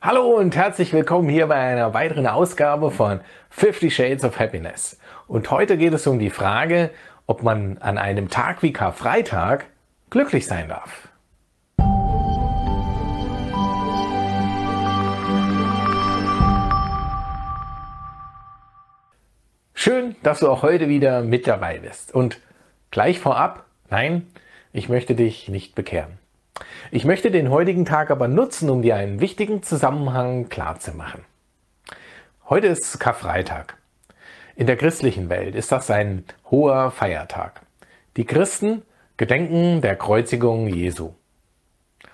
Hallo und herzlich willkommen hier bei einer weiteren Ausgabe von 50 Shades of Happiness. Und heute geht es um die Frage, ob man an einem Tag wie Karfreitag glücklich sein darf. Schön, dass du auch heute wieder mit dabei bist. Und gleich vorab, nein, ich möchte dich nicht bekehren. Ich möchte den heutigen Tag aber nutzen, um dir einen wichtigen Zusammenhang klarzumachen. Heute ist Karfreitag. In der christlichen Welt ist das ein hoher Feiertag. Die Christen gedenken der Kreuzigung Jesu.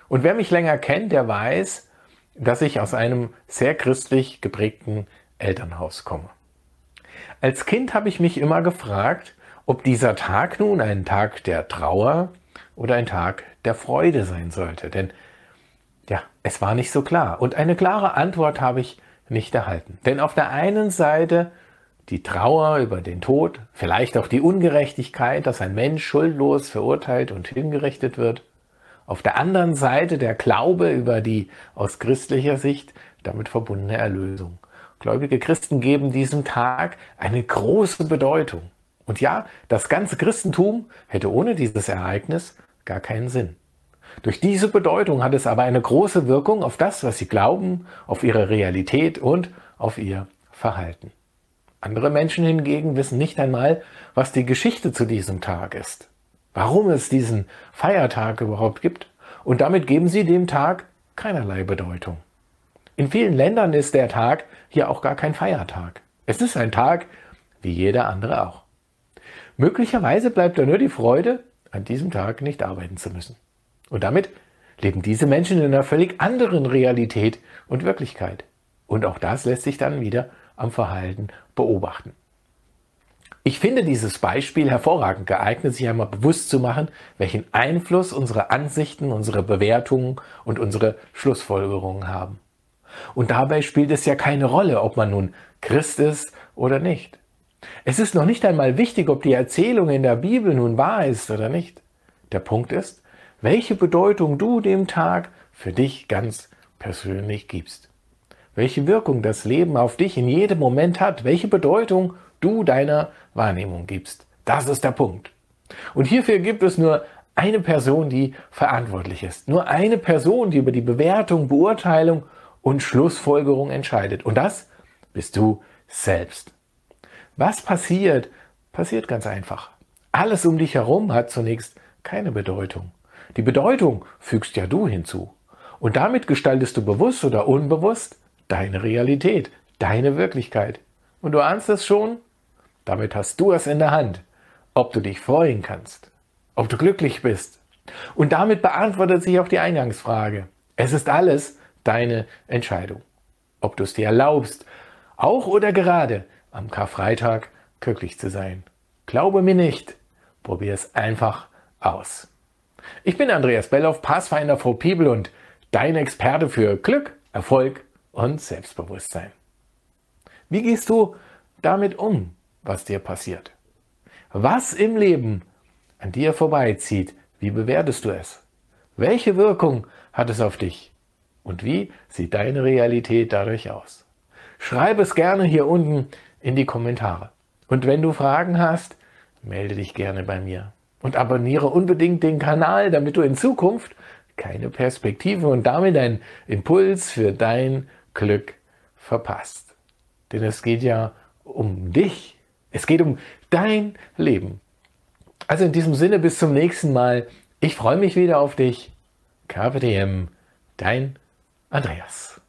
Und wer mich länger kennt, der weiß, dass ich aus einem sehr christlich geprägten Elternhaus komme. Als Kind habe ich mich immer gefragt, ob dieser Tag nun ein Tag der Trauer oder ein Tag der Freude sein sollte. Denn ja, es war nicht so klar. Und eine klare Antwort habe ich nicht erhalten. Denn auf der einen Seite die Trauer über den Tod, vielleicht auch die Ungerechtigkeit, dass ein Mensch schuldlos verurteilt und hingerichtet wird. Auf der anderen Seite der Glaube über die aus christlicher Sicht damit verbundene Erlösung. Gläubige Christen geben diesem Tag eine große Bedeutung. Und ja, das ganze Christentum hätte ohne dieses Ereignis gar keinen Sinn. Durch diese Bedeutung hat es aber eine große Wirkung auf das, was sie glauben, auf ihre Realität und auf ihr Verhalten. Andere Menschen hingegen wissen nicht einmal, was die Geschichte zu diesem Tag ist, warum es diesen Feiertag überhaupt gibt, und damit geben sie dem Tag keinerlei Bedeutung. In vielen Ländern ist der Tag hier auch gar kein Feiertag. Es ist ein Tag wie jeder andere auch. Möglicherweise bleibt da nur die Freude, an diesem Tag nicht arbeiten zu müssen. Und damit leben diese Menschen in einer völlig anderen Realität und Wirklichkeit. Und auch das lässt sich dann wieder am Verhalten beobachten. Ich finde dieses Beispiel hervorragend geeignet, sich einmal bewusst zu machen, welchen Einfluss unsere Ansichten, unsere Bewertungen und unsere Schlussfolgerungen haben. Und dabei spielt es ja keine Rolle, ob man nun Christ ist oder nicht. Es ist noch nicht einmal wichtig, ob die Erzählung in der Bibel nun wahr ist oder nicht. Der Punkt ist, welche Bedeutung du dem Tag für dich ganz persönlich gibst. Welche Wirkung das Leben auf dich in jedem Moment hat, welche Bedeutung du deiner Wahrnehmung gibst. Das ist der Punkt. Und hierfür gibt es nur eine Person, die verantwortlich ist. Nur eine Person, die über die Bewertung, Beurteilung und Schlussfolgerung entscheidet. Und das bist du selbst. Was passiert? Passiert ganz einfach. Alles um dich herum hat zunächst keine Bedeutung. Die Bedeutung fügst ja du hinzu. Und damit gestaltest du bewusst oder unbewusst deine Realität, deine Wirklichkeit. Und du ahnst es schon? Damit hast du es in der Hand, ob du dich freuen kannst, ob du glücklich bist. Und damit beantwortet sich auch die Eingangsfrage. Es ist alles deine Entscheidung. Ob du es dir erlaubst, auch oder gerade am Karfreitag glücklich zu sein. Glaube mir nicht, probier es einfach aus. Ich bin Andreas Belloff, Pathfinder for People und dein Experte für Glück, Erfolg und Selbstbewusstsein. Wie gehst du damit um, was dir passiert? Was im Leben an dir vorbeizieht, wie bewertest du es? Welche Wirkung hat es auf dich? Und wie sieht deine Realität dadurch aus? Schreib es gerne hier unten in die Kommentare. Und wenn du Fragen hast, melde dich gerne bei mir. Und abonniere unbedingt den Kanal, damit du in Zukunft keine Perspektive und damit einen Impuls für dein Glück verpasst. Denn es geht ja um dich. Es geht um dein Leben. Also in diesem Sinne bis zum nächsten Mal. Ich freue mich wieder auf dich. KPTM, dein Andreas.